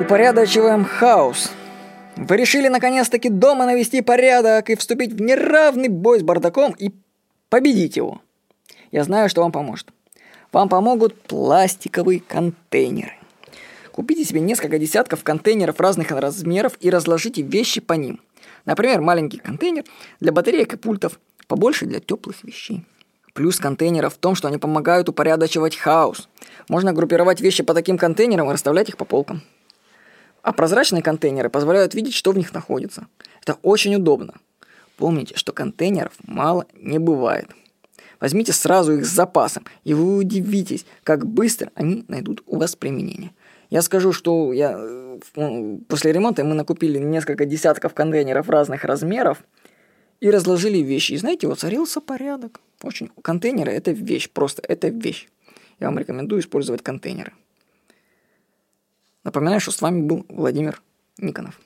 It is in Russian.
Упорядочиваем хаос. Вы решили наконец-таки дома навести порядок и вступить в неравный бой с бардаком и победить его. Я знаю, что вам поможет. Вам помогут пластиковые контейнеры. Купите себе несколько десятков контейнеров разных размеров и разложите вещи по ним. Например, маленький контейнер для батареек и пультов, побольше для теплых вещей. Плюс контейнеров в том, что они помогают упорядочивать хаос. Можно группировать вещи по таким контейнерам и расставлять их по полкам. А прозрачные контейнеры позволяют видеть, что в них находится. Это очень удобно. Помните, что контейнеров мало не бывает. Возьмите сразу их с запасом, и вы удивитесь, как быстро они найдут у вас применение. Я скажу, что я, э, после ремонта мы накупили несколько десятков контейнеров разных размеров и разложили вещи. И знаете, вот царился порядок. Очень. Контейнеры – это вещь, просто это вещь. Я вам рекомендую использовать контейнеры. Напоминаю, что с вами был Владимир Никонов.